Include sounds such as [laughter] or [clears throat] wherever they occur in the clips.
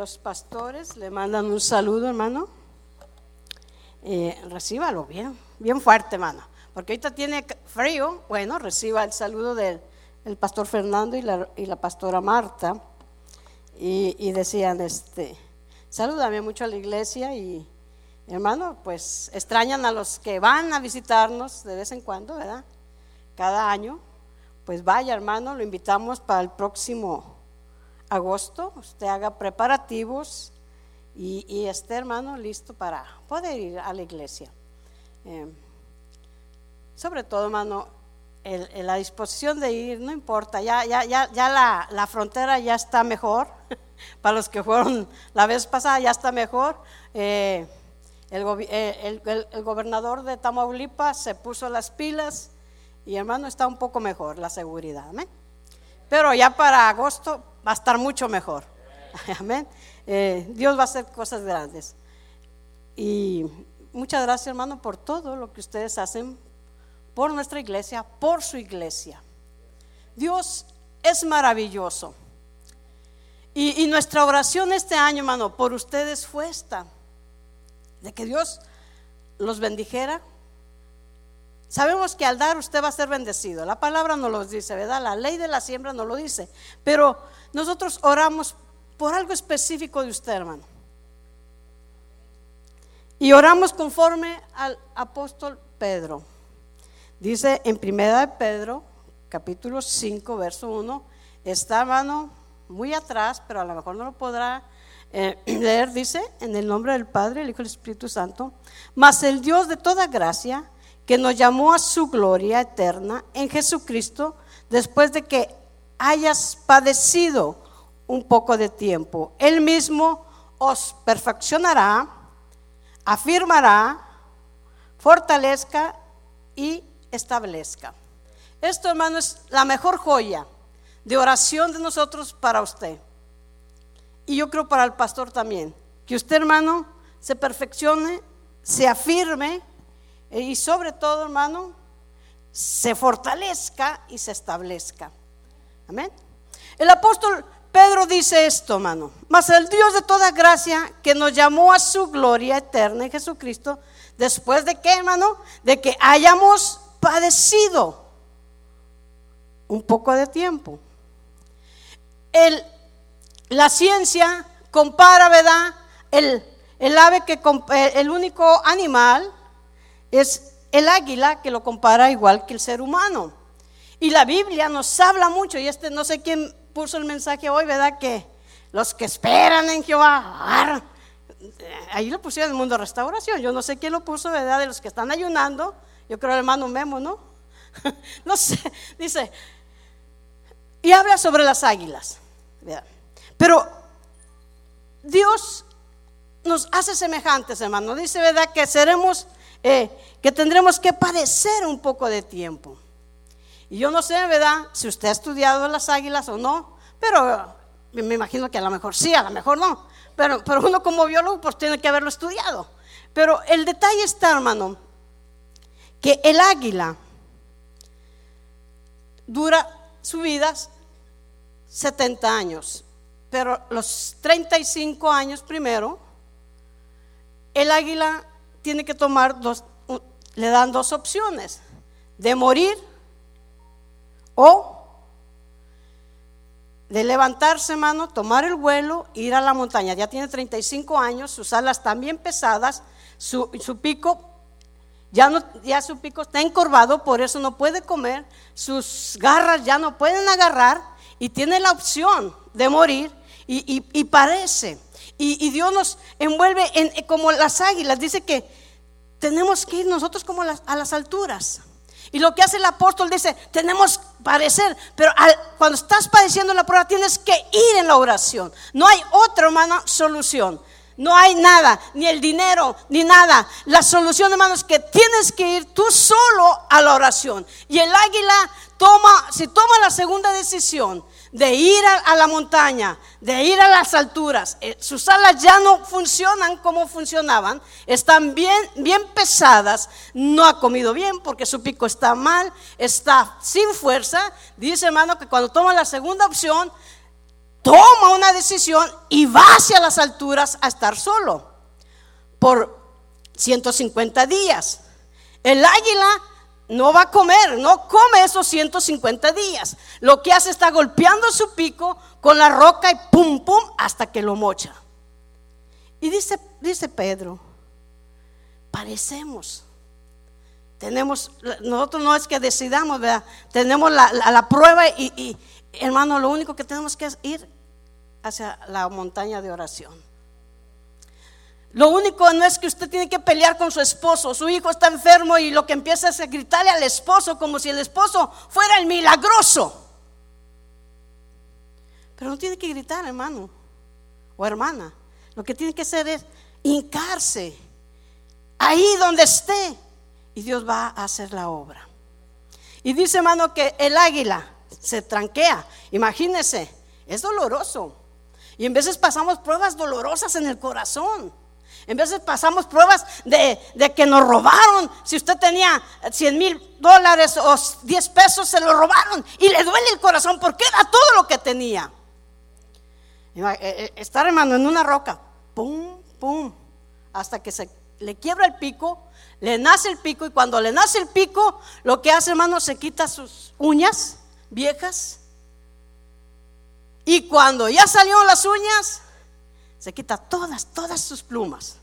los pastores le mandan un saludo, hermano. Eh, recíbalo bien, bien fuerte, hermano. Porque ahorita tiene frío. Bueno, reciba el saludo del pastor Fernando y la, y la pastora Marta. Y, y, decían, este, salúdame mucho a la iglesia y hermano, pues extrañan a los que van a visitarnos de vez en cuando, ¿verdad? Cada año. Pues vaya, hermano, lo invitamos para el próximo agosto. Usted haga preparativos y, esté, hermano, listo para poder ir a la iglesia. Eh, sobre todo, hermano, la disposición de ir, no importa, ya, ya, ya, la, la, frontera ya está mejor, [laughs] para los que fueron la vez pasada ya está mejor. Eh, eh, el, gobernador de Tamaulipas se puso las pilas y hermano está un poco mejor la seguridad, amén. Pero ya para agosto va a estar mucho mejor, [laughs] amén. Eh, Dios va a hacer cosas grandes. Y muchas gracias hermano por todo lo que ustedes hacen por nuestra iglesia, por su iglesia. Dios es maravilloso. Y, y nuestra oración este año, hermano, por ustedes fue esta de que Dios los bendijera. Sabemos que al dar usted va a ser bendecido. La palabra no lo dice, ¿verdad? La ley de la siembra no lo dice. Pero nosotros oramos por algo específico de usted, hermano. Y oramos conforme al apóstol Pedro. Dice en primera de Pedro, capítulo 5, verso 1, está, hermano, muy atrás, pero a lo mejor no lo podrá eh, [clears throat] leer, dice, en el nombre del Padre, el Hijo y el Espíritu Santo, mas el Dios de toda gracia, que nos llamó a su gloria eterna en Jesucristo, después de que hayas padecido un poco de tiempo, Él mismo os perfeccionará, afirmará, fortalezca y establezca. Esto, hermano, es la mejor joya de oración de nosotros para usted y yo creo para el pastor también. Que usted, hermano, se perfeccione, se afirme y sobre todo, hermano, se fortalezca y se establezca. Amén. El apóstol Pedro dice esto, hermano. Mas el Dios de toda gracia que nos llamó a su gloria eterna en Jesucristo, después de que, hermano, de que hayamos padecido un poco de tiempo. El la ciencia compara, ¿verdad? El, el ave que el único animal es el águila que lo compara igual que el ser humano. Y la Biblia nos habla mucho, y este no sé quién puso el mensaje hoy, ¿verdad? Que los que esperan en Jehová, ahí lo pusieron en el mundo de restauración, yo no sé quién lo puso, ¿verdad? De los que están ayunando, yo creo el hermano Memo, ¿no? [laughs] no sé, dice, y habla sobre las águilas, ¿verdad? Pero Dios nos hace semejantes, hermano. Dice, ¿verdad? Que seremos, eh, que tendremos que padecer un poco de tiempo. Y yo no sé, ¿verdad? Si usted ha estudiado las águilas o no, pero me imagino que a lo mejor sí, a lo mejor no. Pero, pero uno como biólogo pues tiene que haberlo estudiado. Pero el detalle está, hermano, que el águila dura su vida 70 años. Pero los 35 años primero, el águila tiene que tomar dos, le dan dos opciones, de morir o de levantarse, mano, tomar el vuelo, ir a la montaña. Ya tiene 35 años, sus alas están bien pesadas, su, pico, ya, no, ya su pico está encorvado, por eso no puede comer, sus garras ya no pueden agarrar y tiene la opción de morir y, parece. Y, Dios nos envuelve en, como las águilas. Dice que tenemos que ir nosotros como a las alturas. Y lo que hace el apóstol dice, tenemos que padecer, pero cuando estás padeciendo la prueba tienes que ir en la oración. No hay otra, hermana, solución. No hay nada, ni el dinero, ni nada. La solución, hermano, es que tienes que ir tú solo a la oración. Y el águila toma, si toma la segunda decisión, de ir a, la montaña, de ir a las alturas. Eh, sus alas ya no funcionan como funcionaban, están bien, bien pesadas, no ha comido bien porque su pico está mal, está sin fuerza. Dice hermano que cuando toma la segunda opción, toma una decisión y va hacia las alturas a estar solo por 150 días. El águila no va a comer, no come esos 150 días. Lo que hace está golpeando su pico con la roca y pum, pum, hasta que lo mocha. Y dice, dice Pedro, parecemos. Tenemos, nosotros no es que decidamos, ¿verdad? Tenemos la, prueba y, y, hermano, lo único que tenemos que es ir hacia la montaña de oración. Lo único no es que usted tiene que pelear con su esposo, su hijo está enfermo y lo que empieza es a gritarle al esposo como si el esposo fuera el milagroso. Pero no tiene que gritar, hermano o hermana. Lo que tiene que hacer es hincarse ahí donde esté y Dios va a hacer la obra. Y dice, hermano, que el águila se tranquea. Imagínese, es doloroso. Y en veces pasamos pruebas dolorosas en el corazón. En veces pasamos pruebas de, que nos robaron. Si usted tenía 100 mil dólares o 10 pesos, se lo robaron. Y le duele el corazón porque era todo lo que tenía. Eh, eh, estar, hermano, en una roca. Pum, pum. Hasta que se le quiebra el pico, le nace el pico. Y cuando le nace el pico, lo que hace, hermano, se quita sus uñas viejas y cuando ya salieron las uñas, se quita todas, todas sus plumas.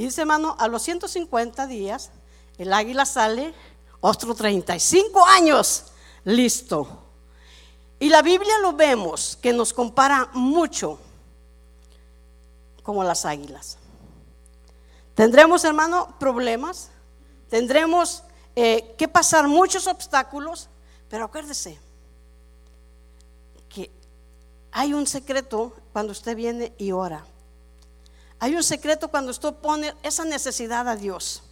Y dice, hermano, a los 150 días, el águila sale, otro 35 años, listo. Y la Biblia lo vemos que nos compara mucho como las águilas. Tendremos, hermano, problemas, tendremos eh, que pasar muchos obstáculos, pero acuérdese, hay un secreto cuando usted viene y ora. Hay un secreto cuando usted pone esa necesidad a Dios.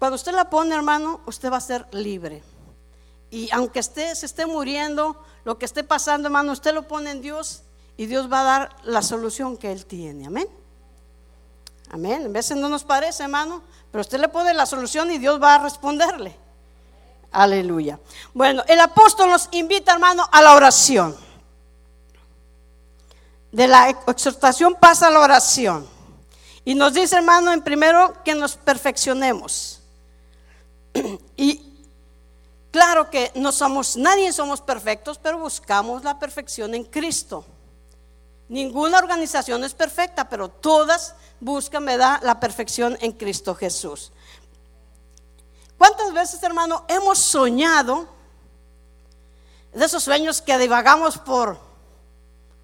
Cuando usted la pone, hermano, usted va a ser libre. Y aunque esté, se esté muriendo, lo que esté pasando, hermano, usted lo pone en Dios y Dios va a dar la solución que Él tiene. Amén. Amén. En veces no nos parece, hermano, pero usted le pone la solución y Dios va a responderle. Aleluya. Bueno, el apóstol nos invita, hermano, a la oración de la exhortación pasa a la oración. Y nos dice, hermano, en primero que nos perfeccionemos. [clears throat] y claro que no somos, nadie somos perfectos, pero buscamos la perfección en Cristo. Ninguna organización es perfecta, pero todas buscan, da la perfección en Cristo Jesús. ¿Cuántas veces, hermano, hemos soñado de esos sueños que divagamos por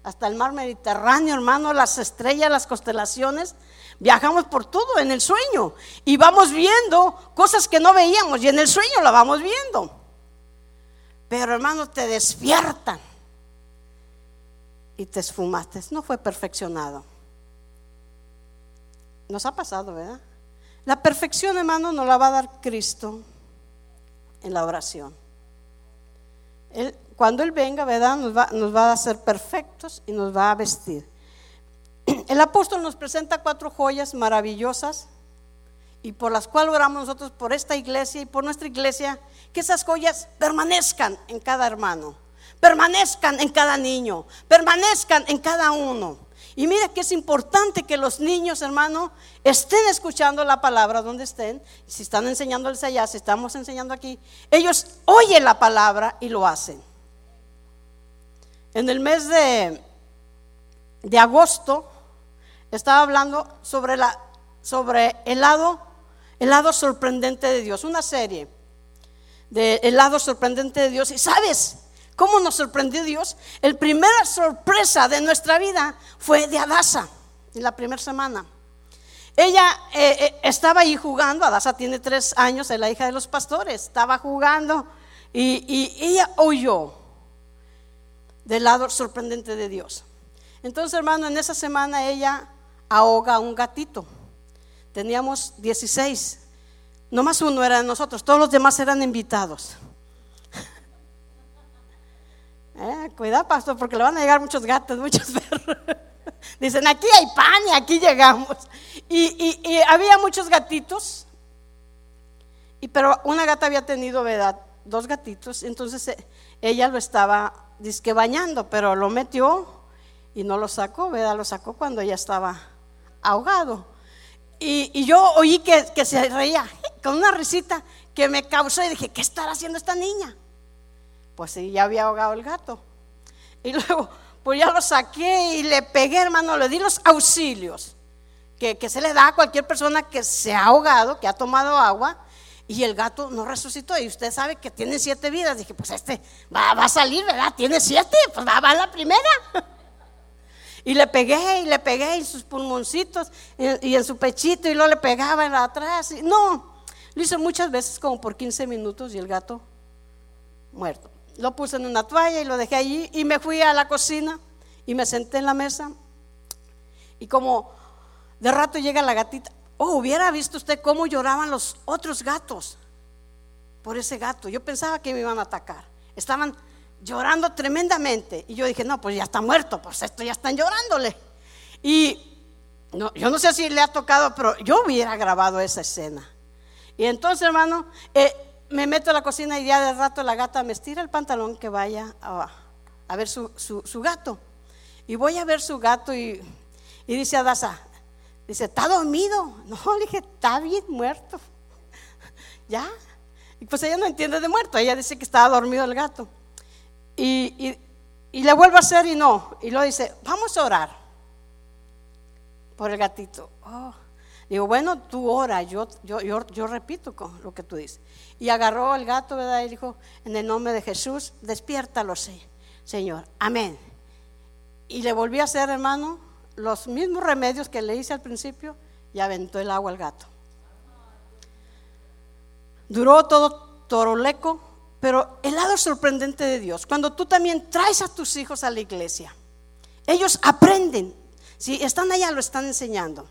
hasta el mar Mediterráneo, hermano, las estrellas, las constelaciones. Viajamos por todo en el sueño y vamos viendo cosas que no veíamos y en el sueño la vamos viendo. Pero hermano, te despiertan y te esfumaste. No fue perfeccionado. Nos ha pasado, ¿verdad? La perfección, hermano, nos la va a dar Cristo en la oración. Él cuando Él venga, ¿verdad? Nos va, nos va a hacer perfectos y nos va a vestir. [clears throat] El apóstol nos presenta cuatro joyas maravillosas y por las cuales oramos nosotros por esta iglesia y por nuestra iglesia, que esas joyas permanezcan en cada hermano, permanezcan en cada niño, permanezcan en cada uno. Y mira que es importante que los niños, hermano, estén escuchando la palabra donde estén. Si están enseñándoles allá, si estamos enseñando aquí, ellos oyen la palabra y lo hacen. En el mes de, de agosto estaba hablando sobre, la, sobre el, lado, el lado sorprendente de Dios, una serie de el lado sorprendente de Dios. Y sabes cómo nos sorprendió Dios. El primera sorpresa de nuestra vida fue de Adasa, en la primera semana. Ella eh, eh, estaba ahí jugando, Adasa tiene tres años, es la hija de los pastores, estaba jugando y, y ella oyó del lado sorprendente de Dios. Entonces, hermano, en esa semana ella ahoga a un gatito. Teníamos 16. No más uno era de nosotros, todos los demás eran invitados. [laughs] Eh, cuidado, pastor, porque le van a llegar muchos gatos, muchos [laughs] perros. Dicen, aquí hay pan y aquí llegamos. Y, y, había muchos gatitos, y, pero una gata había tenido, ¿verdad? Dos gatitos, entonces eh, ella lo estaba disque bañando, pero lo metió y no lo sacó, ¿verdad? Lo sacó cuando ya estaba ahogado. Y, yo oí que, que, se reía con una risita que me causó y dije, ¿qué estará haciendo esta niña? Pues sí, ya había ahogado el gato. Y [laughs] luego, pues ya lo saqué y le pegué, hermano, le di los auxilios que, que se le da a cualquier persona que se ha ahogado, que ha tomado agua y el gato no resucitó. Y usted sabe que tiene siete vidas. Dije, pues este va, a salir, ¿verdad? Tiene siete, pues va, a la primera. [laughs] Y le pegué y le pegué en sus pulmoncitos y, en su pechito y luego le pegaba en atrás. Y, no, lo hice muchas veces como por 15 minutos y el gato muerto. Lo puse en una toalla y lo dejé allí y me fui a la cocina y me senté en la mesa. Y como de rato llega la gatita, Oh, hubiera visto usted cómo lloraban los otros gatos por ese gato. Yo pensaba que me iban a atacar. Estaban llorando tremendamente. Y yo dije, no, pues ya está muerto, pues esto ya están llorándole. Y no, yo no sé si le ha tocado, pero yo hubiera grabado esa escena. Y entonces, hermano, eh, me meto a la cocina y ya de rato la gata me estira el pantalón que vaya a, ver su, gato. Y voy a ver su gato y, y dice Adasa, Dice, ¿está dormido? No, [laughs] le dije, está bien muerto. [laughs] ¿Ya? Y pues ella no entiende de muerto, ella dice que estaba dormido el gato. Y, le vuelvo a hacer y no. Y luego dice, vamos a orar por el gatito. Oh. Digo, bueno, tú ora, yo, yo, yo, repito con lo que tú dices. Y agarró el gato, ¿verdad? Y dijo, en el nombre de Jesús, despiértalo, Señor. Amén. Y le volví a hacer, hermano, los mismos remedios que le hice al principio y aventó el agua al gato. Duró todo toroleco, pero el lado sorprendente de Dios, cuando tú también traes a tus hijos a la iglesia, ellos aprenden. Si están allá, lo están enseñando.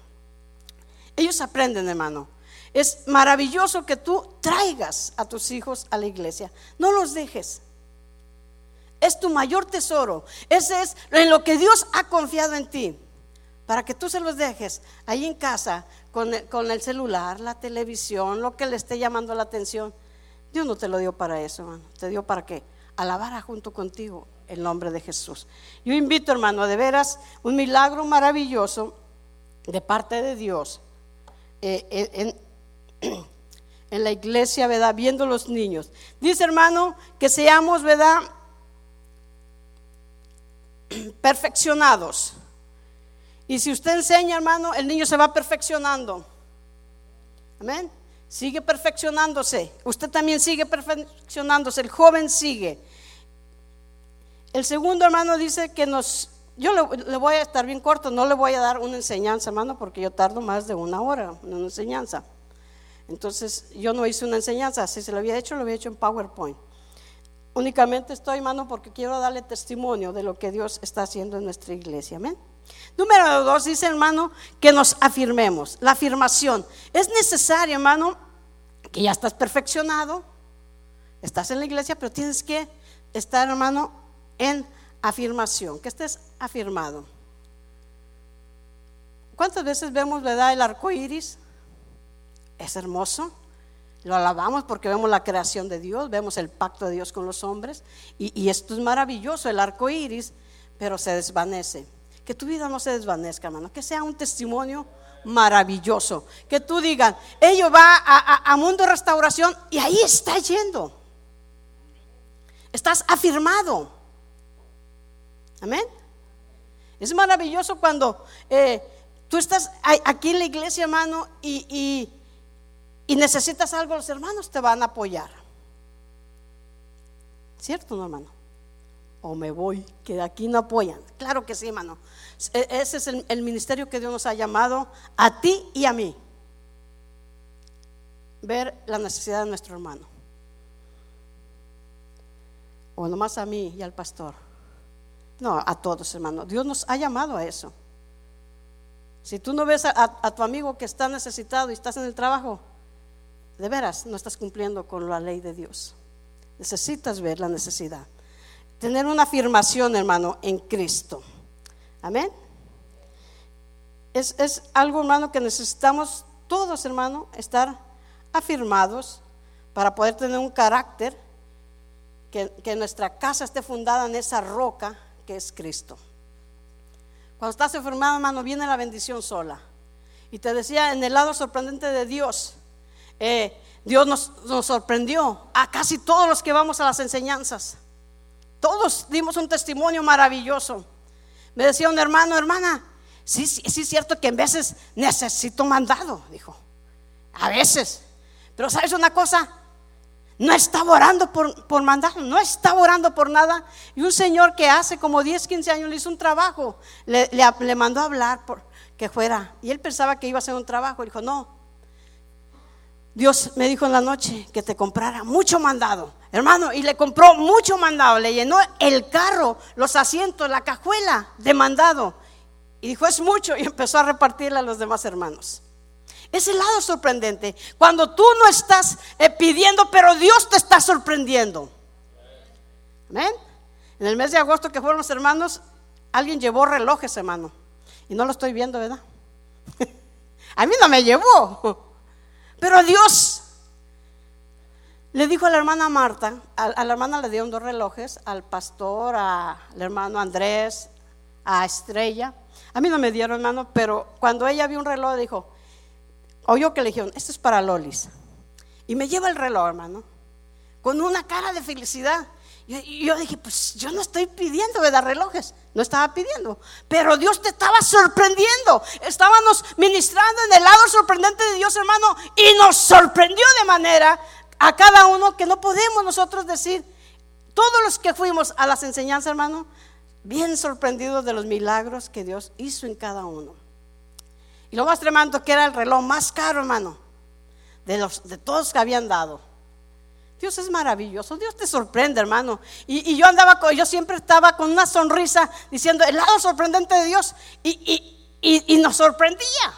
Ellos aprenden, hermano. Es maravilloso que tú traigas a tus hijos a la iglesia. No los dejes. Es tu mayor tesoro. Ese es en lo que Dios ha confiado en ti para que tú se los dejes ahí en casa con el, celular, la televisión, lo que le esté llamando la atención. Dios no te lo dio para eso, hermano. Te dio para que alabara junto contigo el nombre de Jesús. Yo invito, hermano, de veras un milagro maravilloso de parte de Dios eh, eh, en, [clears throat] en la iglesia, ¿verdad? Viendo los niños. Dice, hermano, que seamos, ¿verdad? [clears throat] Perfeccionados y si usted enseña, hermano, el niño se va perfeccionando. Amén. Sigue perfeccionándose. Usted también sigue perfeccionándose. El joven sigue. El segundo hermano dice que nos... Yo le, voy a estar bien corto, no le voy a dar una enseñanza, hermano, porque yo tardo más de una hora en una enseñanza. Entonces, yo no hice una enseñanza. Si se lo había hecho, lo había hecho en PowerPoint. Únicamente estoy, hermano, porque quiero darle testimonio de lo que Dios está haciendo en nuestra iglesia. Amén. Número dos, dice hermano, que nos afirmemos. La afirmación. Es necesario, hermano, que ya estás perfeccionado, estás en la iglesia, pero tienes que estar, hermano, en afirmación, que estés afirmado. ¿Cuántas veces vemos, verdad, el arco iris? Es hermoso. Lo alabamos porque vemos la creación de Dios, vemos el pacto de Dios con los hombres. Y, y esto es maravilloso, el arco iris, pero se desvanece. Que tu vida no se desvanezca, hermano. Que sea un testimonio maravilloso. Que tú digas, ello va a, Mundo Restauración y ahí está yendo. Estás afirmado. Amén. Es maravilloso cuando eh, tú estás aquí en la iglesia, hermano, y, y, necesitas algo, los hermanos te van a apoyar. ¿Cierto, no, hermano? O me voy, que de aquí no apoyan. Claro que sí, hermano. E, ese es el, ministerio que Dios nos ha llamado a ti y a mí. Ver la necesidad de nuestro hermano. O nomás a mí y al pastor. No, a todos, hermano. Dios nos ha llamado a eso. Si tú no ves a tu amigo que está necesitado y estás en el trabajo, de veras no estás cumpliendo con la ley de Dios. Necesitas ver la necesidad tener una afirmación, hermano, en Cristo. Amén. Es, algo, hermano, que necesitamos todos, hermano, estar afirmados para poder tener un carácter que, nuestra casa esté fundada en esa roca que es Cristo. Cuando estás enfermado, hermano, viene la bendición sola. Y te decía, en el lado sorprendente de Dios, eh, Dios nos, nos, sorprendió a casi todos los que vamos a las enseñanzas. Todos dimos un testimonio maravilloso. Me decía un hermano, hermana, sí, sí, sí es cierto que en veces necesito mandado, dijo. A veces. Pero sabes una cosa, no estaba orando por, por mandado, no estaba orando por nada. Y un señor que hace como 10, 15 años le hizo un trabajo, le, le, mandó a hablar por que fuera. Y él pensaba que iba a hacer un trabajo. Dijo, no. Dios me dijo en la noche que te comprara mucho mandado, hermano, y le compró mucho mandado, le llenó el carro, los asientos, la cajuela de mandado. Y dijo, es mucho, [laughs] y empezó a repartirle a los demás hermanos. Es el lado sorprendente. Cuando tú no estás eh, pidiendo, pero Dios te está sorprendiendo. Amén. En el mes de agosto que fueron los hermanos, alguien llevó relojes, hermano. Y no lo estoy viendo, ¿verdad? [laughs] a mí no me llevó. Pero Dios le dijo a la hermana Marta, a, la hermana le dieron dos relojes, al pastor, al hermano Andrés, a Estrella. A mí no me dieron, hermano, pero cuando ella vio un reloj dijo, oyó que le dijeron, esto es para Lolis. Y me lleva el reloj, hermano, con una cara de felicidad. Y yo dije, pues yo no estoy pidiendo, ¿verdad? Relojes, no estaba pidiendo. Pero Dios te estaba sorprendiendo. Estábamos ministrando en el lado sorprendente de Dios, hermano, y nos sorprendió de manera a cada uno que no podemos nosotros decir, todos los que fuimos a las enseñanzas, hermano, bien sorprendidos de los milagros que Dios hizo en cada uno. Y lo más tremendo que era el reloj más caro, hermano, de, los, de todos que habían dado. Dios es maravilloso, Dios te sorprende, hermano. Y, yo andaba, con, yo siempre estaba con una sonrisa diciendo el lado sorprendente de Dios y, y nos sorprendía,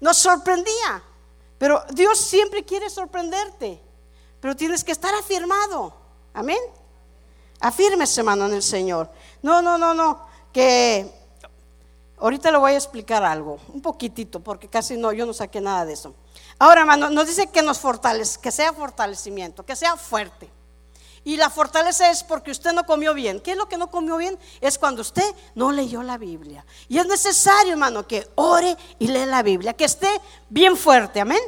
nos sorprendía. Pero Dios siempre quiere sorprenderte, pero tienes que estar afirmado. Amén. Afírmese, hermano, en el Señor. No, no, no, no, que Ahorita le voy a explicar algo, un poquitito, porque casi no, yo no saqué nada de eso. Ahora, hermano, nos dice que nos fortalece, que sea fortalecimiento, que sea fuerte. Y la fortaleza es porque usted no comió bien. ¿Qué es lo que no comió bien? Es cuando usted no leyó la Biblia. Y es necesario, hermano, que ore y lea la Biblia, que esté bien fuerte. Amén.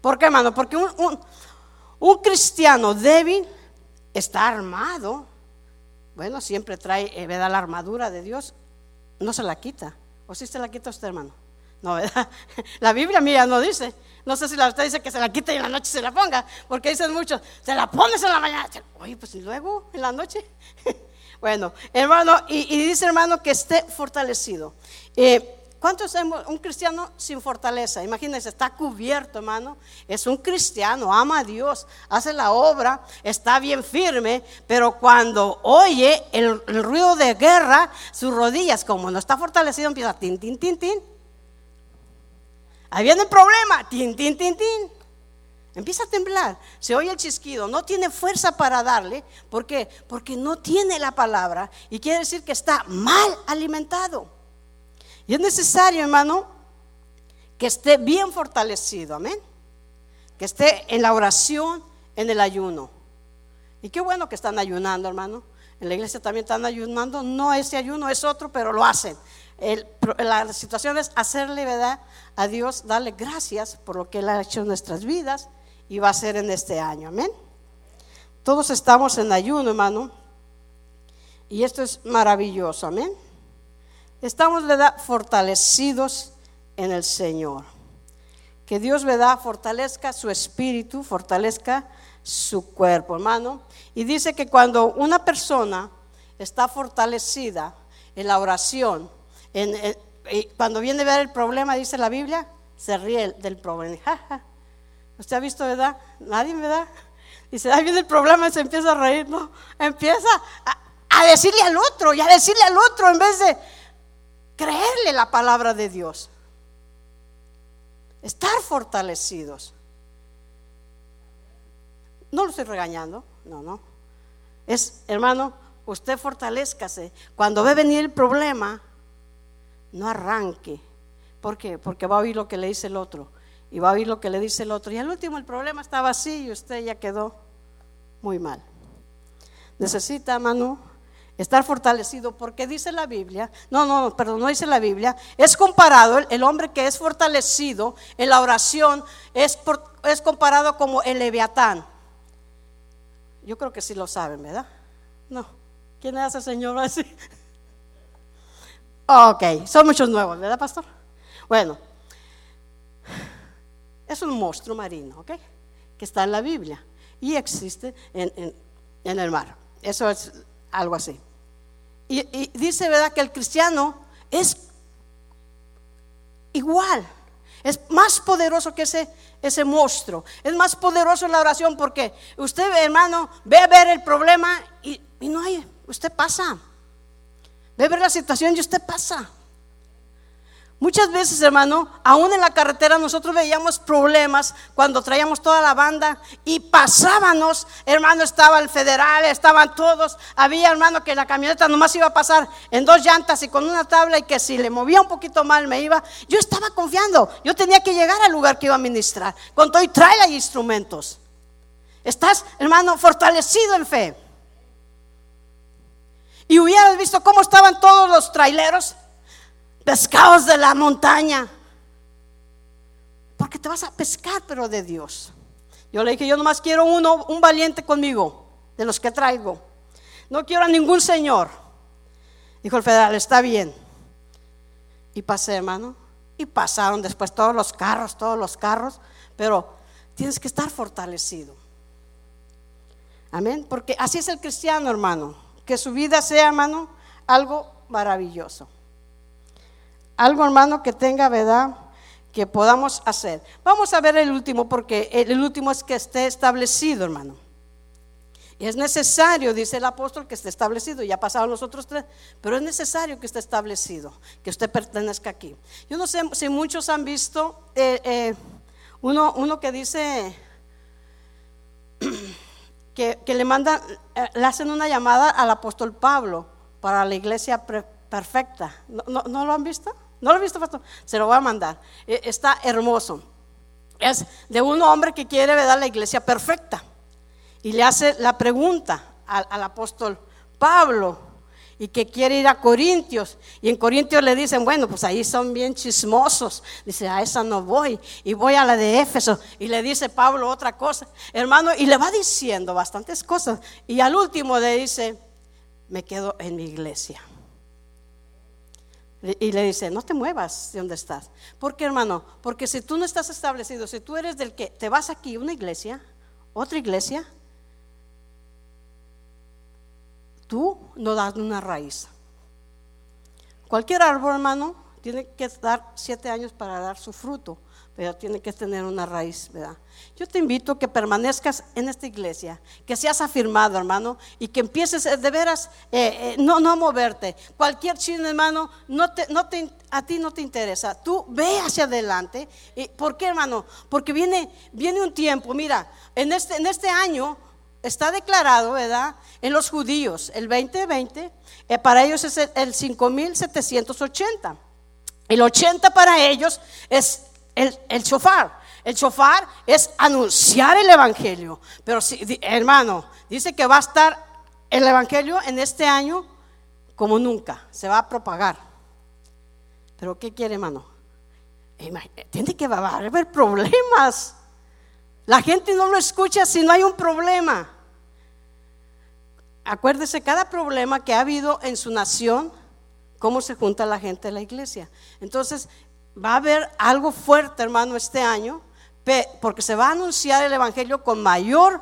¿Por qué, hermano? Porque un, un cristiano débil está armado. Bueno, siempre trae, eh. La armadura de Dios no se la quita. ¿O si se la quita usted, hermano? No, ¿verdad? [laughs] La Biblia mía no dice. No sé si la usted dice que se la quita y en la noche se la ponga, porque dicen muchos, se la pones en la mañana. Oye, pues y luego en la noche. [laughs] Bueno, hermano, y, dice hermano que esté fortalecido. Eh, ¿Cuántos hemos, un cristiano sin fortaleza? Imagínense, está cubierto, hermano. Es un cristiano, ama a Dios, hace la obra, está bien firme, pero cuando oye el, ruido de guerra, sus rodillas, como no está fortalecido, empieza tin, tin, tin, tin. Ahí viene el problema, tin, tin, tin, tin. Empieza a temblar, se oye el chisquido, no tiene fuerza para darle. ¿Por qué? Porque no tiene la palabra y quiere decir que está mal alimentado. Y es necesario, hermano, que esté bien fortalecido, amén. Que esté en la oración, en el ayuno. Y qué bueno que están ayunando, hermano. En la iglesia también están ayunando. No ese ayuno, es otro, pero lo hacen. La situación es hacerle, ¿verdad? A Dios, darle gracias por lo que Él ha hecho en nuestras vidas y va a hacer en este año. Amén. Todos estamos en ayuno, hermano. Y esto es maravilloso. Amén estamos ¿verdad? fortalecidos en el Señor. Que Dios ¿verdad? fortalezca su espíritu, fortalezca su cuerpo, hermano. Y dice que cuando una persona está fortalecida en la oración, cuando viene a ver el problema, dice la Biblia, se ríe del problema. ¿Usted ha visto, verdad? Nadie, ¿verdad? Dice, ahí viene el problema y se empieza a reír, ¿no? Empieza a, a decirle al otro y a decirle al otro en vez de, creerle la palabra de Dios. Estar fortalecidos. No lo estoy regañando, no, no. Es, hermano, usted fortalezcase. Cuando ve venir el problema, no arranque. ¿Por qué? Porque va a oír lo que le dice el otro. Y va a oír lo que le dice el otro. Y al último el problema estaba así y usted ya quedó muy mal. Necesita, hermano, estar fortalecido porque dice la Biblia, no, no, perdón, no dice la Biblia, es comparado, el, hombre que es fortalecido en la oración es, es comparado como el leviatán. Yo creo que sí lo saben, ¿verdad? No. ¿Quién ese señor así? [laughs] Ok, son muchos nuevos, ¿verdad, pastor? Bueno, es un monstruo marino, ¿ok? Que está en la Biblia y existe en, el mar. Eso es algo así. Y, dice, ¿verdad?, que el cristiano es igual, es más poderoso que ese, ese monstruo, es más poderoso en la oración porque usted, hermano, ve a ver el problema y, y no hay, usted pasa. Ve ver la situación y usted pasa. Muchas veces, hermano, aún en la carretera nosotros veíamos problemas cuando traíamos toda la banda y pasábamos, hermano, estaba el federal, estaban todos, había, hermano, que la camioneta nomás iba a pasar en dos llantas y con una tabla y que si le movía un poquito mal me iba. Yo estaba confiando, yo tenía que llegar al lugar que iba a ministrar, con todo y trae instrumentos. Estás, hermano, fortalecido en fe. Y hubieras visto cómo estaban todos los traileros pescados de la montaña. Porque te vas a pescar, pero de Dios. Yo le dije, yo nomás quiero uno, un valiente conmigo, de los que traigo. No quiero a ningún señor. Dijo el federal, está bien. Y pasé, hermano. Y pasaron después todos los carros, todos los carros. Pero tienes que estar fortalecido. Amén. Porque así es el cristiano, hermano. Que su vida sea, hermano, algo maravilloso. Algo, hermano, que tenga, ¿verdad? Que podamos hacer. Vamos a ver el último, porque el último es que esté establecido, hermano. Y es necesario, dice el apóstol, que esté establecido. Ya pasaron los otros tres, pero es necesario que esté establecido, que usted pertenezca aquí. Yo no sé si muchos han visto eh, eh, uno, uno que dice [clears throat] que, le mandan, eh, le hacen una llamada al apóstol Pablo para la iglesia perfecta. ¿No, ¿No, lo han visto? ¿No lo han visto, pastor? Se lo voy a mandar. Eh, está hermoso. Es de un hombre que quiere ver la iglesia perfecta. Y le hace la pregunta al, al apóstol Pablo y que quiere ir a Corintios. Y en Corintios le dicen, bueno, pues ahí son bien chismosos. Dice, a esa no voy. Y voy a la de Éfeso. Y le dice Pablo otra cosa. Hermano, y le va diciendo bastantes cosas. Y al último le dice, me quedo en mi iglesia. Y le dice, no te muevas de donde estás. ¿Por qué, hermano? Porque si tú no estás establecido, si tú eres del que te vas aquí, una iglesia, otra iglesia, tú no das una raíz. Cualquier árbol, hermano, tiene que dar siete años para dar su fruto, pero tiene que tener una raíz, ¿verdad? Yo te invito a que permanezcas en esta iglesia, que seas afirmado, hermano, y que empieces de veras eh, eh, no, no moverte. Cualquier chino, hermano, no te, a ti no te interesa. Tú ve hacia adelante. ¿Por qué, hermano? Porque viene, viene un tiempo, mira, en este, en este año está declarado, ¿verdad? En los judíos, el 2020, eh, para ellos es el, 5780. El 80 para ellos es el, el shofar. El shofar es anunciar el evangelio. Pero si, hermano, dice que va a estar el evangelio en este año como nunca. Se va a propagar. Pero ¿qué quiere, hermano? Tiene que haber problemas. La gente no lo escucha si no hay un problema acuérdese cada problema que ha habido en su nación, cómo se junta la gente de la iglesia. Entonces, va a haber algo fuerte, hermano, este año, porque se va a anunciar el Evangelio con mayor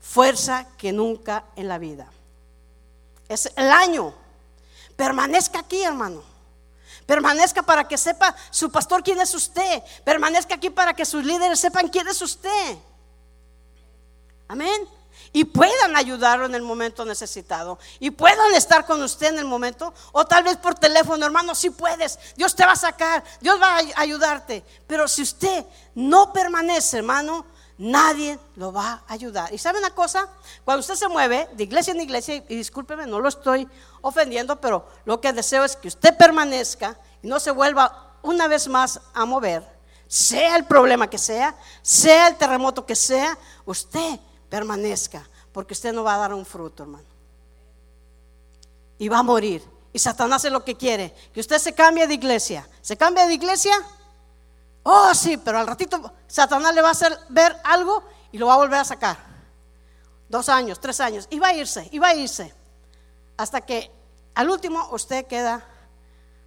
fuerza que nunca en la vida. Es el año. Permanezca aquí, hermano. Permanezca para que sepa su pastor quién es usted. Permanezca aquí para que sus líderes sepan quién es usted. Amén y puedan ayudarlo en el momento necesitado y puedan estar con usted en el momento o tal vez por teléfono, hermano, si puedes, Dios te va a sacar, Dios va a ayudarte. Pero si usted no permanece, hermano, nadie lo va a ayudar. Y sabe una cosa, cuando usted se mueve de iglesia en iglesia, y discúlpeme, no lo estoy ofendiendo, pero lo que deseo es que usted permanezca y no se vuelva una vez más a mover, sea el problema que sea, sea el terremoto que sea, usted permanezca. porque usted no va a dar un fruto, hermano. Y va a morir. Y Satanás es lo que quiere, que usted se cambie de iglesia. ¿Se cambia de iglesia? Oh, sí, pero al ratito Satanás le va a hacer ver algo y lo va a volver a sacar. Dos años, tres años. Y va a irse, y va a irse. Hasta que al último usted queda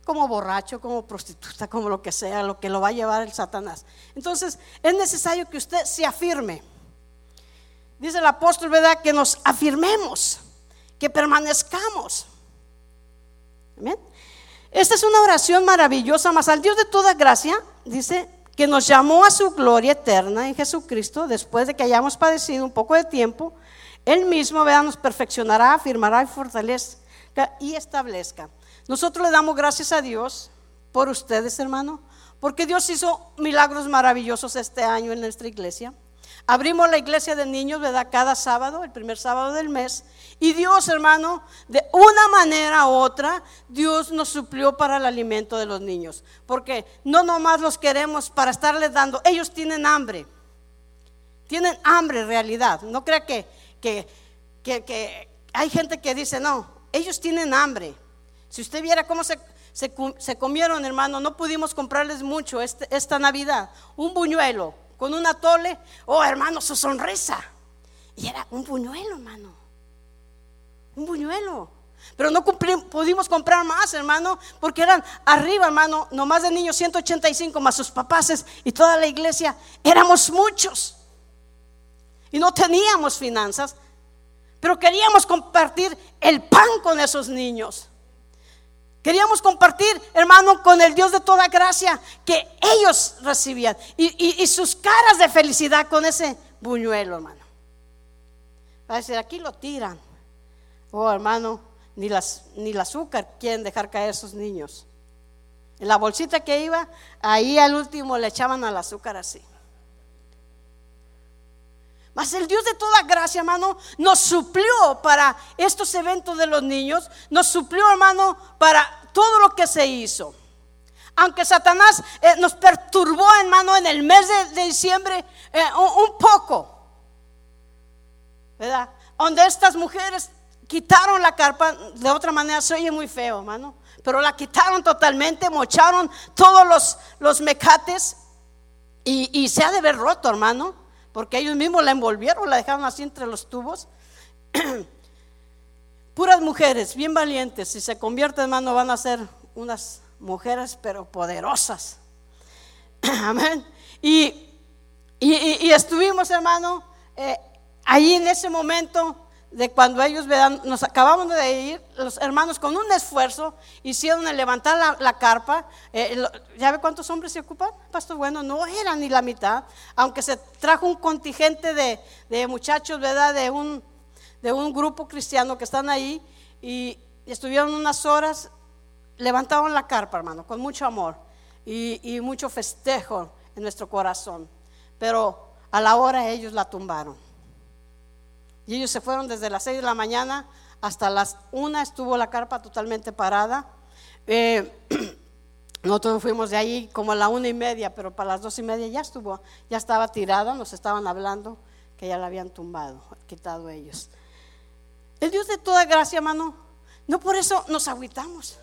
como borracho, como prostituta, como lo que sea, lo que lo va a llevar el Satanás. Entonces, es necesario que usted se afirme. Dice el apóstol, ¿verdad? Que nos afirmemos, que permanezcamos. Amén. Esta es una oración maravillosa, más al Dios de toda gracia, dice, que nos llamó a su gloria eterna en Jesucristo, después de que hayamos padecido un poco de tiempo, Él mismo, ¿verdad? Nos perfeccionará, afirmará y fortalezca y establezca. Nosotros le damos gracias a Dios por ustedes, hermano, porque Dios hizo milagros maravillosos este año en nuestra iglesia. Abrimos la iglesia de niños, ¿verdad? Cada sábado, el primer sábado del mes. Y Dios, hermano, de una manera u otra, Dios nos suplió para el alimento de los niños. Porque no nomás los queremos para estarles dando, ellos tienen hambre. Tienen hambre en realidad. No crea que, que, que, hay gente que dice, no, ellos tienen hambre. Si usted viera cómo se, se, comieron, hermano, no pudimos comprarles mucho este, esta Navidad. Un buñuelo con una tole, oh hermano, su sonrisa. Y era un buñuelo, hermano. Un buñuelo. Pero no pudimos comprar más, hermano, porque eran arriba, hermano, nomás de niños 185 más sus papás y toda la iglesia. Éramos muchos. Y no teníamos finanzas, pero queríamos compartir el pan con esos niños. Queríamos compartir, hermano, con el Dios de toda gracia que ellos recibían. Y, sus caras de felicidad con ese buñuelo, hermano. Va a decir, aquí lo tiran. Oh, hermano, ni, las, ni el azúcar quieren dejar caer esos niños. En la bolsita que iba, ahí al último le echaban al azúcar así. Mas el Dios de toda gracia, hermano, nos suplió para estos eventos de los niños, nos suplió, hermano, para todo lo que se hizo. Aunque Satanás eh, nos perturbó, hermano, en el mes de, diciembre eh, un, poco, ¿verdad? Donde estas mujeres quitaron la carpa, de otra manera se oye muy feo, hermano, pero la quitaron totalmente, mocharon todos los, los mecates y, y se ha de ver roto, hermano porque ellos mismos la envolvieron, la dejaron así entre los tubos. [clears throat] Puras mujeres, bien valientes, si se convierten, hermano, van a ser unas mujeres, pero poderosas. [clears throat] Amén. Y, y, estuvimos, hermano, eh, ahí en ese momento de cuando ellos nos acabamos de ir, los hermanos con un esfuerzo hicieron levantar la, carpa. Eh, ¿Ya ve cuántos hombres se ocupan? Pastor, bueno, no era ni la mitad, aunque se trajo un contingente de, muchachos, ¿verdad? De un, grupo cristiano que están ahí y estuvieron unas horas, levantaron la carpa, hermano, con mucho amor y mucho festejo en nuestro corazón. Pero a la hora ellos la tumbaron. Y ellos se fueron desde las 6 de la mañana hasta las 1 estuvo la carpa totalmente parada. Eh, [clears throat] nosotros fuimos de ahí como a la una y media, pero para las dos y media ya estuvo, ya estaba tirada, nos estaban hablando que ya la habían tumbado, quitado ellos. El Dios de toda gracia, hermano, no por eso nos agüitamos.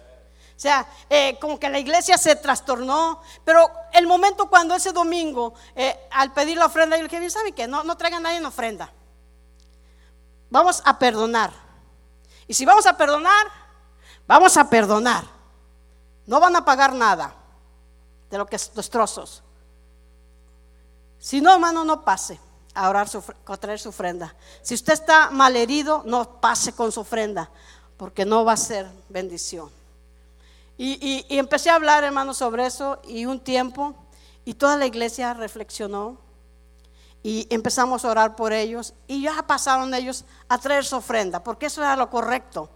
O sea, eh, como que la iglesia se trastornó, pero el momento cuando ese domingo, eh, al pedir la ofrenda, yo le dije, ¿saben qué? No, no traigan nadie en ofrenda vamos a perdonar. Y si vamos a perdonar, vamos a perdonar. No van a pagar nada de lo que es los trozos. Si no, hermano, no pase a orar su, a traer su ofrenda. Si usted está mal herido, no pase con su ofrenda, porque no va a ser bendición. Y, y empecé a hablar, hermano, sobre eso y un tiempo, y toda la iglesia reflexionó y empezamos a orar por ellos y ya pasaron ellos a traer su ofrenda, porque eso era lo correcto.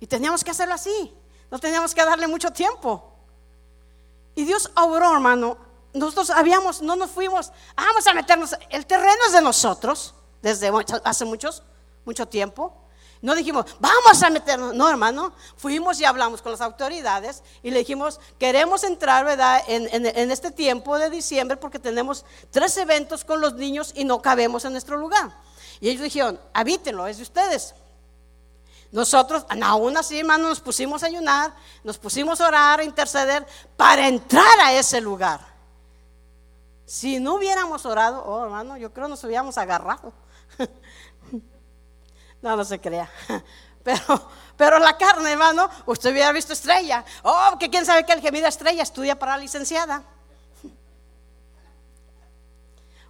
Y teníamos que hacerlo así, no teníamos que darle mucho tiempo. Y Dios obró, hermano. Nosotros habíamos, no nos fuimos, vamos a meternos, el terreno es de nosotros desde hace muchos, mucho tiempo. No dijimos, vamos a meternos. No, hermano. Fuimos y hablamos con las autoridades y le dijimos, queremos entrar, ¿verdad? En, este tiempo de diciembre porque tenemos tres eventos con los niños y no cabemos en nuestro lugar. Y ellos dijeron, habítenlo, es de ustedes. Nosotros, aún así, hermano, nos pusimos a ayunar, nos pusimos a orar, a interceder para entrar a ese lugar. Si no hubiéramos orado, oh hermano, yo creo nos hubiéramos agarrado. No, no se crea. [laughs] Pero, pero la carne, hermano, usted hubiera visto estrella. Oh, que quién sabe que el mira estrella estudia para la licenciada. [laughs]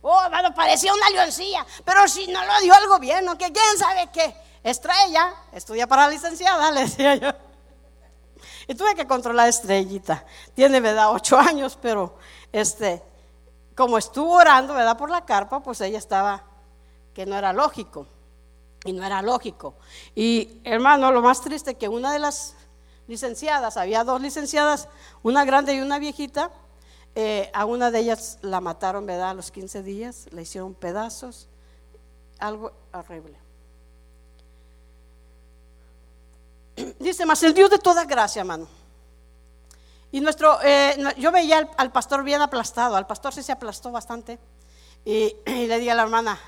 Oh, hermano, parecía una leoncilla, pero si no lo dio el gobierno, que quién sabe qué. Estrella, estudia para la licenciada, [laughs] le decía yo. Y tuve que controlar a Estrellita. Tiene, ¿verdad? Ocho años, pero este, como estuvo orando, ¿verdad? Por la carpa, pues ella estaba, que no era lógico. Y no era lógico. Y hermano, lo más triste que una de las licenciadas, había dos licenciadas, una grande y una viejita, eh, a una de ellas la mataron, ¿verdad? A los 15 días, la hicieron pedazos, algo horrible. [clears throat] Dice, más el Dios de toda gracia, hermano. Y nuestro, eh, yo veía al, pastor bien aplastado, al pastor sí se aplastó bastante. Y, [clears throat] le dije a la hermana,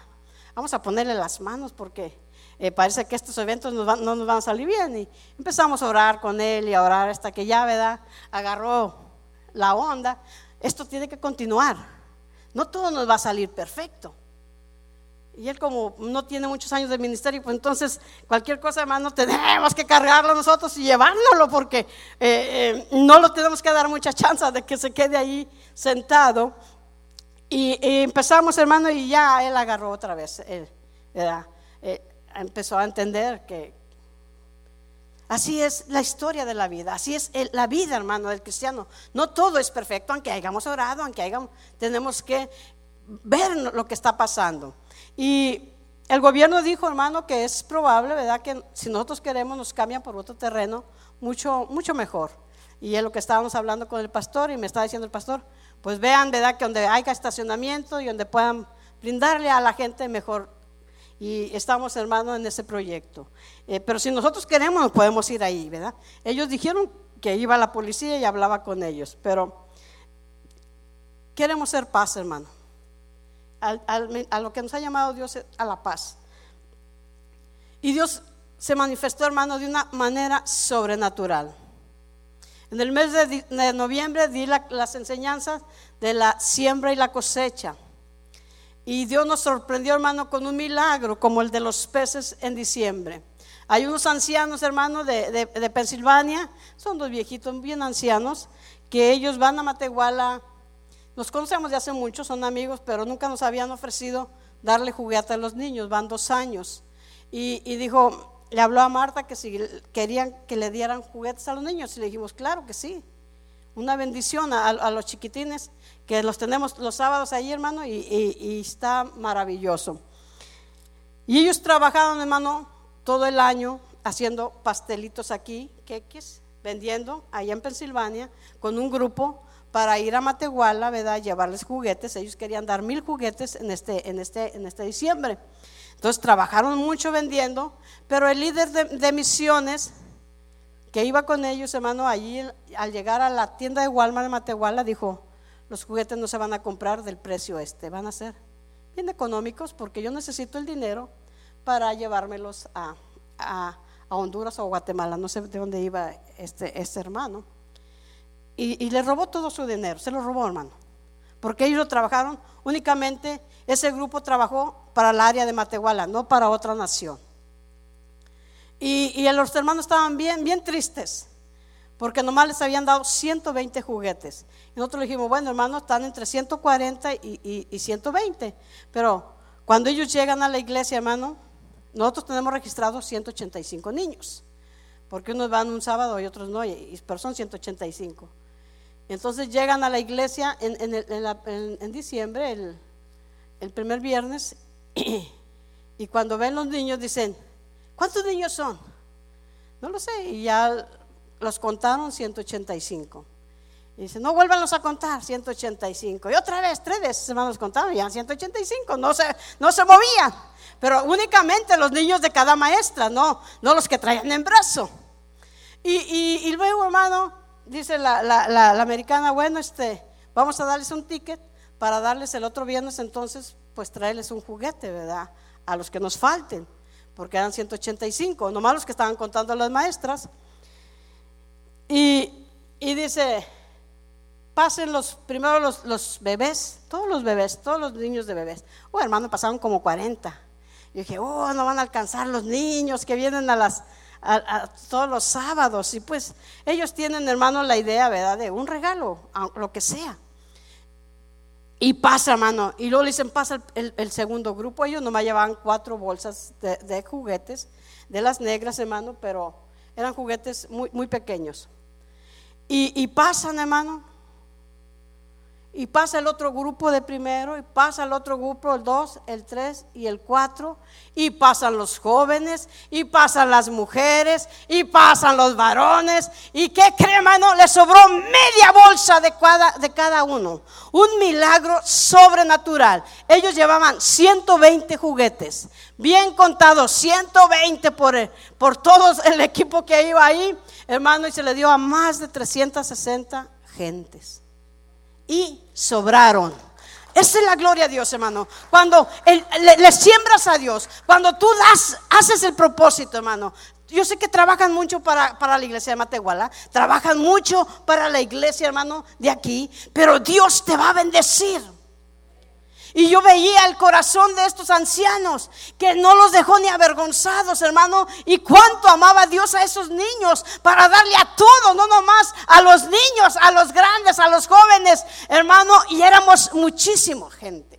vamos a ponerle las manos porque eh, parece que estos eventos no nos van a salir bien. Y empezamos a orar con él y a orar hasta que ya, ¿verdad? Agarró la onda. Esto tiene que continuar. No todo nos va a salir perfecto. Y él como no tiene muchos años de ministerio, pues entonces cualquier cosa, hermano, tenemos que cargarlo nosotros y llevárnoslo porque eh, eh, no lo tenemos que dar mucha chance de que se quede ahí sentado. Y, empezamos, hermano, y ya él agarró otra vez. Él, empezó a entender que así es la historia de la vida, así es la vida, hermano, del cristiano. No todo es perfecto, aunque hayamos orado, aunque hayamos, tenemos que ver lo que está pasando. Y el gobierno dijo, hermano, que es probable, ¿verdad? Que si nosotros queremos nos cambian por otro terreno mucho, mucho mejor. Y es lo que estábamos hablando con el pastor y me estaba diciendo el pastor, pues vean, ¿verdad? Que donde haya estacionamiento y donde puedan brindarle a la gente mejor y estamos, hermanos, en ese proyecto. Eh, pero si nosotros queremos, podemos ir ahí, ¿verdad? Ellos dijeron que iba la policía y hablaba con ellos, pero queremos ser paz, hermano. a lo que nos ha llamado Dios a la paz. Y Dios se manifestó, hermano, de una manera sobrenatural. En el mes de, noviembre di las enseñanzas de la siembra y la cosecha. Y Dios nos sorprendió, hermano, con un milagro como el de los peces en diciembre. Hay unos ancianos, hermano, de, Pensilvania, son dos viejitos bien ancianos, que ellos van a Matehuala. Nos conocemos de hace mucho, son amigos, pero nunca nos habían ofrecido darle juguete a los niños, van dos años. Y, dijo, le habló a Marta que si querían que le dieran juguetes a los niños, y le dijimos, claro que sí una bendición a, los chiquitines, que los tenemos los sábados ahí, hermano, y, está maravilloso. Y ellos trabajaron, hermano, todo el año haciendo pastelitos aquí, queques, vendiendo allá en Pensilvania, con un grupo para ir a Matehuala, ¿verdad? Llevarles juguetes. Ellos querían dar mil juguetes en este, en este, en este diciembre. Entonces trabajaron mucho vendiendo, pero el líder de misiones que iba con ellos, hermano, allí al llegar a la tienda de Walmart de Matehuala, dijo, los juguetes no se van a comprar del precio este, van a ser bien económicos porque yo necesito el dinero para llevármelos a, Honduras o Guatemala, no sé de dónde iba este, este hermano. Y, y, le robó todo su dinero, se lo robó hermano, porque ellos lo trabajaron únicamente, ese grupo trabajó para el área de Matehuala, no para otra nación. Y, los hermanos estaban bien, bien tristes, porque nomás les habían dado 120 juguetes. Nosotros le dijimos, bueno, hermanos, están entre 140 y, y, 120. Pero cuando ellos llegan a la iglesia, hermano, nosotros tenemos registrados 185 niños, porque unos van un sábado y otros no, pero son 185. Entonces llegan a la iglesia en, diciembre, el, el, primer viernes, [clears throat] y cuando ven los niños dicen, ¿Cuántos niños son? No lo sé. Y ya los contaron 185. Y dice, no vuélvanlos a contar, 185. Y otra vez, tres veces hermanos contaron, ya 185, no se, no se movían. Pero únicamente los niños de cada maestra, no, no los que traían en brazo. Y, luego, hermano, dice la, la, americana, bueno, este, vamos a darles un ticket para darles el otro viernes entonces, pues traerles un juguete, ¿verdad? a los que nos falten, porque eran 185, nomás los que estaban contando las maestras. Y, dice, pasen los, primero los, bebés, todos los bebés, todos los niños de bebés. Oh, hermano, pasaron como 40. Y dije, oh, no van a alcanzar los niños que vienen a las, todos los sábados. Y pues ellos tienen, hermano, la idea, ¿verdad? De un regalo, lo que sea. Y pasa, hermano. Y luego le dicen, pasa el, segundo grupo. Ellos nomás llevaban cuatro bolsas de, juguetes, de las negras, hermano, pero eran juguetes muy, muy pequeños. Y, y pasan, hermano y pasa el otro grupo de primero, y pasa el otro grupo, el 2, el 3 y el 4, y pasan los jóvenes, y pasan las mujeres, y pasan los varones, y qué crema, no, le sobró media bolsa de cada, de cada uno. Un milagro sobrenatural. Ellos llevaban 120 juguetes, bien contados, 120 por, por todo el equipo que iba ahí, hermano, y se le dio a más de 360 gentes y sobraron. Esa es la gloria a Dios, hermano. Cuando le, siembras a Dios, cuando tú das, haces el propósito, hermano. Yo sé que trabajan mucho para, para la iglesia de Matehuala, trabajan mucho para la iglesia, hermano, de aquí, pero Dios te va a bendecir. Y yo veía el corazón de estos ancianos que no los dejó ni avergonzados, hermano. Y cuánto amaba Dios a esos niños para darle a todos, no nomás a los niños, a los grandes, a los jóvenes, hermano. Y éramos muchísimo gente.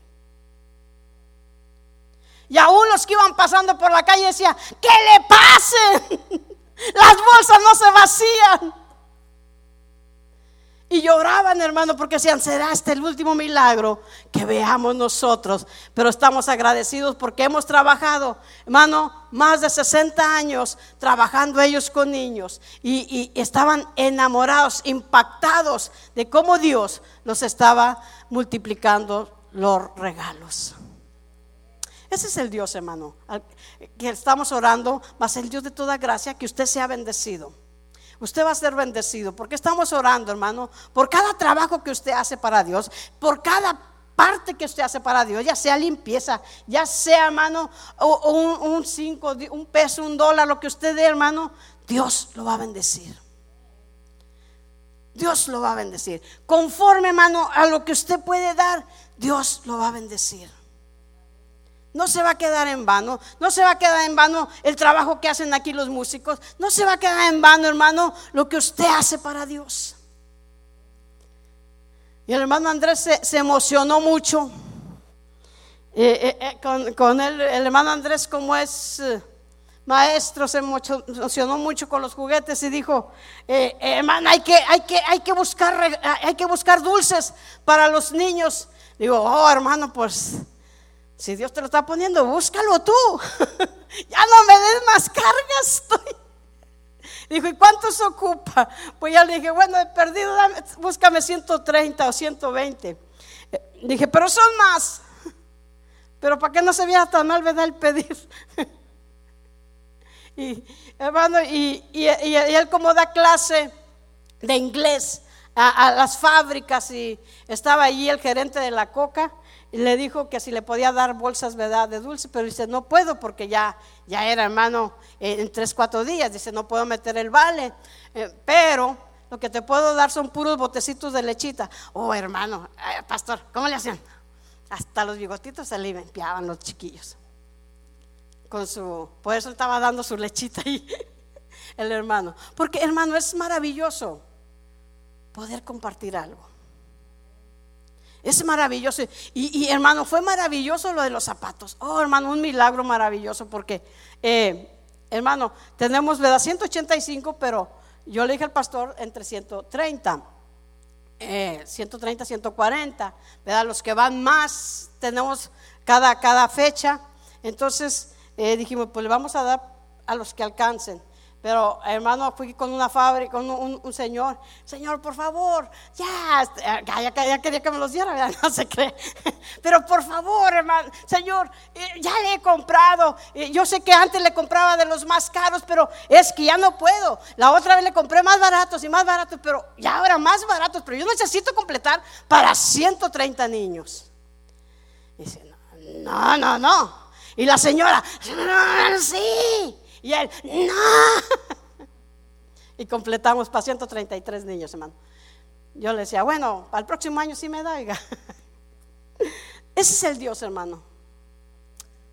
Y aún los que iban pasando por la calle decían, ¿qué le pase? [laughs] Las bolsas no se vacían. Y lloraban, hermano, porque decían, será este el último milagro que veamos nosotros. Pero estamos agradecidos porque hemos trabajado, hermano, más de 60 años trabajando ellos con niños. Y, estaban enamorados, impactados de cómo Dios los estaba multiplicando los regalos. Ese es el Dios, hermano, que estamos orando, más el Dios de toda gracia, que usted sea bendecido. Usted va a ser bendecido porque estamos orando, hermano, por cada trabajo que usted hace para Dios, por cada parte que usted hace para Dios, ya sea limpieza, ya sea, hermano, un, cinco, un peso, un dólar, lo que usted dé, hermano, Dios lo va a bendecir. Dios lo va a bendecir. Conforme, hermano, a lo que usted puede dar, Dios lo va a bendecir. No se va a quedar en vano, no se va a quedar en vano el trabajo que hacen aquí los músicos, no se va a quedar en vano, hermano, lo que usted hace para Dios. Y el hermano Andrés se, emocionó mucho. Eh, eh, eh, con, el, hermano Andrés, como es maestro, se emocionó mucho con los juguetes y dijo, hermano, hay que, hay, que, hay, que buscar, hay que buscar dulces para los niños. Digo, oh hermano, pues si Dios te lo está poniendo, búscalo tú. [laughs] ya no me des más cargas. Dijo, ¿y cuánto se ocupa? Pues ya le dije, bueno, he perdido, búscame 130 o 120. Dije, pero son más. Pero para que no se vea tan mal, ¿verdad? El pedir. [laughs] y hermano, y, él como da clase de inglés a, a las fábricas y estaba allí el gerente de la coca y le dijo que si le podía dar bolsas ¿verdad? de dulce, pero dice, no puedo porque ya, ya era hermano en tres, cuatro días, dice, no puedo meter el vale, eh, pero lo que te puedo dar son puros botecitos de lechita. Oh, hermano, eh, pastor, ¿cómo le hacían? Hasta los bigotitos se le limpiaban los chiquillos. Con su, por eso estaba dando su lechita ahí, [laughs] el hermano. Porque hermano, es maravilloso poder compartir algo. Es maravilloso. Y, hermano, fue maravilloso lo de los zapatos. Oh, hermano, un milagro maravilloso porque, eh, hermano, tenemos, ¿verdad? 185, pero yo le dije al pastor entre 130. 130, 140, ¿verdad? Los que van más, tenemos cada, cada fecha. Entonces eh, dijimos, pues le vamos a dar a los que alcancen. Pero hermano, fui con una fábrica, con un, señor, señor, por favor, ya, ya, quería que me los diera, [laughs] no se cree. [laughs] Pero por favor, hermano, señor, eh, ya le he comprado. Eh, yo sé que antes le compraba de los más caros, pero es que ya no puedo. La otra vez le compré más baratos y más baratos, pero ya ahora más baratos, pero yo necesito completar para 130 niños. dice, no, no, no. Y la señora, sí. Y él, no. [laughs] Y completamos para 133 niños, hermano. Yo le decía, bueno, para el próximo año sí me da, [laughs] Ese es el Dios, hermano.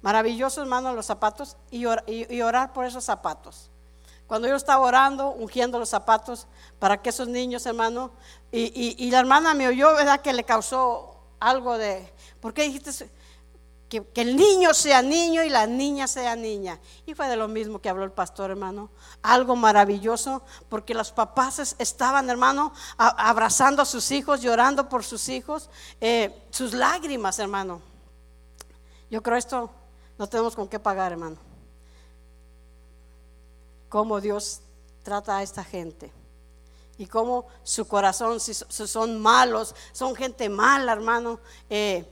Maravilloso, hermano, los zapatos y, orar por esos zapatos. Cuando yo estaba orando, ungiendo los zapatos para que esos niños, hermano, y, y la hermana me oyó, ¿verdad? Que le causó algo de, ¿por qué dijiste que, el niño sea niño y la niña sea niña. Y fue de lo mismo que habló el pastor, hermano. Algo maravilloso, porque los papás estaban, hermano, abrazando a sus hijos, llorando por sus hijos, eh, sus lágrimas, hermano. Yo creo esto no tenemos con qué pagar, hermano. Cómo Dios trata a esta gente y cómo su corazón, si son malos, son gente mala, hermano. Eh,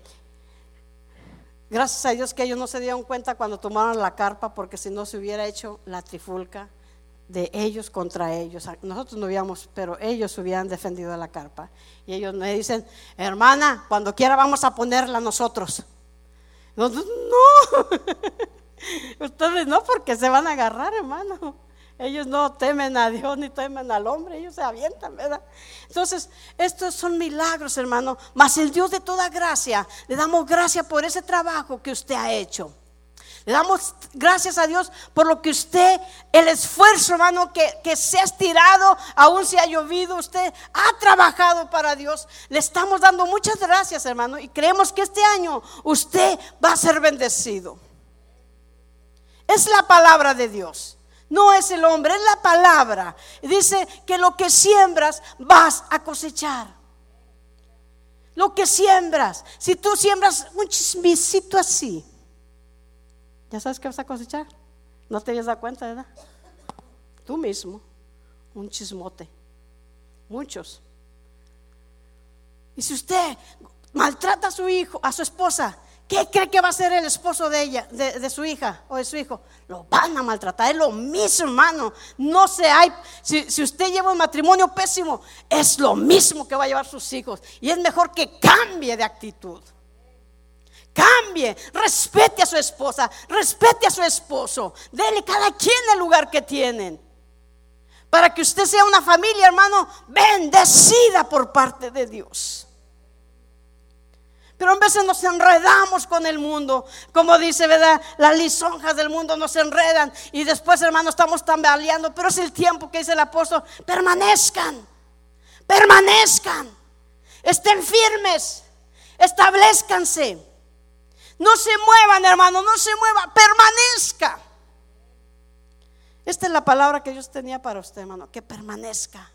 Gracias a Dios que ellos no se dieron cuenta cuando tomaron la carpa, porque si no se hubiera hecho la trifulca de ellos contra ellos. Nosotros no habíamos, pero ellos hubieran defendido la carpa. Y ellos me dicen, hermana, cuando quiera vamos a ponerla nosotros. Nosotros, no, [laughs] ustedes no, porque se van a agarrar, hermano. Ellos no temen a Dios ni temen al hombre, ellos se avientan, ¿verdad? Entonces, estos son milagros, hermano. Mas el Dios de toda gracia, le damos gracias por ese trabajo que usted ha hecho. Le damos gracias a Dios por lo que usted, el esfuerzo, hermano, que, que, se ha estirado, aún si ha llovido, usted ha trabajado para Dios. Le estamos dando muchas gracias, hermano, y creemos que este año usted va a ser bendecido. Es la palabra de Dios. No es el hombre, es la palabra. Dice que lo que siembras vas a cosechar. Lo que siembras. Si tú siembras un chismicito así, ¿ya sabes que vas a cosechar? No te habías dado cuenta, ¿verdad? Tú mismo, un chismote. Muchos. Y si usted maltrata a su hijo, a su esposa, ¿Qué cree que va a ser el esposo de ella, de, su hija o de su hijo? Lo van a maltratar, es lo mismo, hermano. No se hay, si, si, usted lleva un matrimonio pésimo, es lo mismo que va a llevar sus hijos. Y es mejor que cambie de actitud. Cambie, respete a su esposa, respete a su esposo. Dele cada quien el lugar que tienen. Para que usted sea una familia, hermano, bendecida por parte de Dios. Pero a veces nos enredamos con el mundo. Como dice, ¿verdad? Las lisonjas del mundo nos enredan. Y después, hermano, estamos tambaleando. Pero es el tiempo que dice el apóstol. Permanezcan. Permanezcan. Estén firmes. Establezcanse. No se muevan, hermano. No se muevan. Permanezca. Esta es la palabra que Dios tenía para usted, hermano. Que permanezca.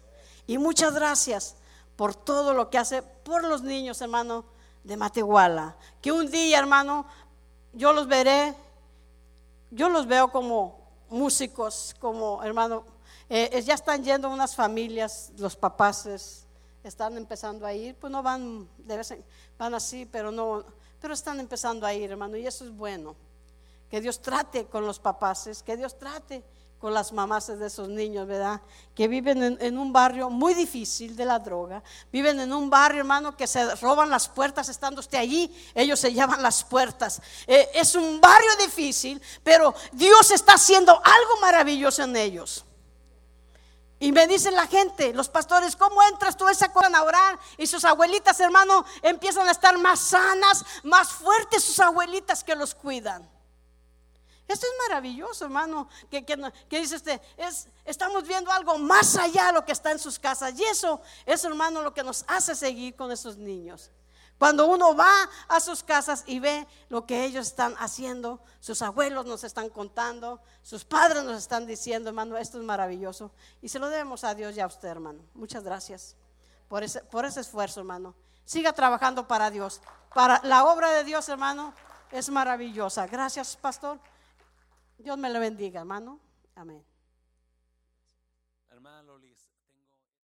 Y muchas gracias por todo lo que hace por los niños, hermano de Matehuala. Que un día, hermano, yo los veré, yo los veo como músicos, como hermano, eh, ya están yendo unas familias, los papás están empezando a ir, pues no van, de van así, pero no, pero están empezando a ir, hermano, y eso es bueno. Que Dios trate con los papás, que Dios trate con las mamás de esos niños, ¿verdad? Que viven en, un barrio muy difícil de la droga. Viven en un barrio, hermano, que se roban las puertas estando usted allí. Ellos se llevan las puertas. Eh, es un barrio difícil, pero Dios está haciendo algo maravilloso en ellos. Y me dicen la gente, los pastores, ¿cómo entras tú esa cosa a orar? Y sus abuelitas, hermano, empiezan a estar más sanas, más fuertes sus abuelitas que los cuidan. Esto es maravilloso, hermano. Que, dice usted, es, estamos viendo algo más allá de lo que está en sus casas. Y eso es, hermano, lo que nos hace seguir con esos niños. Cuando uno va a sus casas y ve lo que ellos están haciendo, sus abuelos nos están contando, sus padres nos están diciendo, hermano, esto es maravilloso. Y se lo debemos a Dios y a usted, hermano. Muchas gracias por ese, por ese esfuerzo, hermano. Siga trabajando para Dios. Para la obra de Dios, hermano, es maravillosa. Gracias, pastor. Dios me lo bendiga, hermano. Amén.